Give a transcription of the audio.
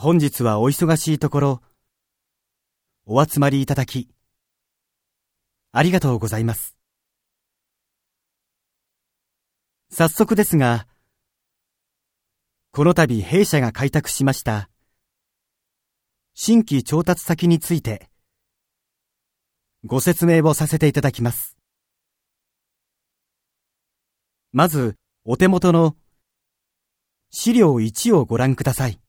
本日はお忙しいところ、お集まりいただき、ありがとうございます。早速ですが、この度弊社が開拓しました新規調達先についてご説明をさせていただきます。まず、お手元の資料1をご覧ください。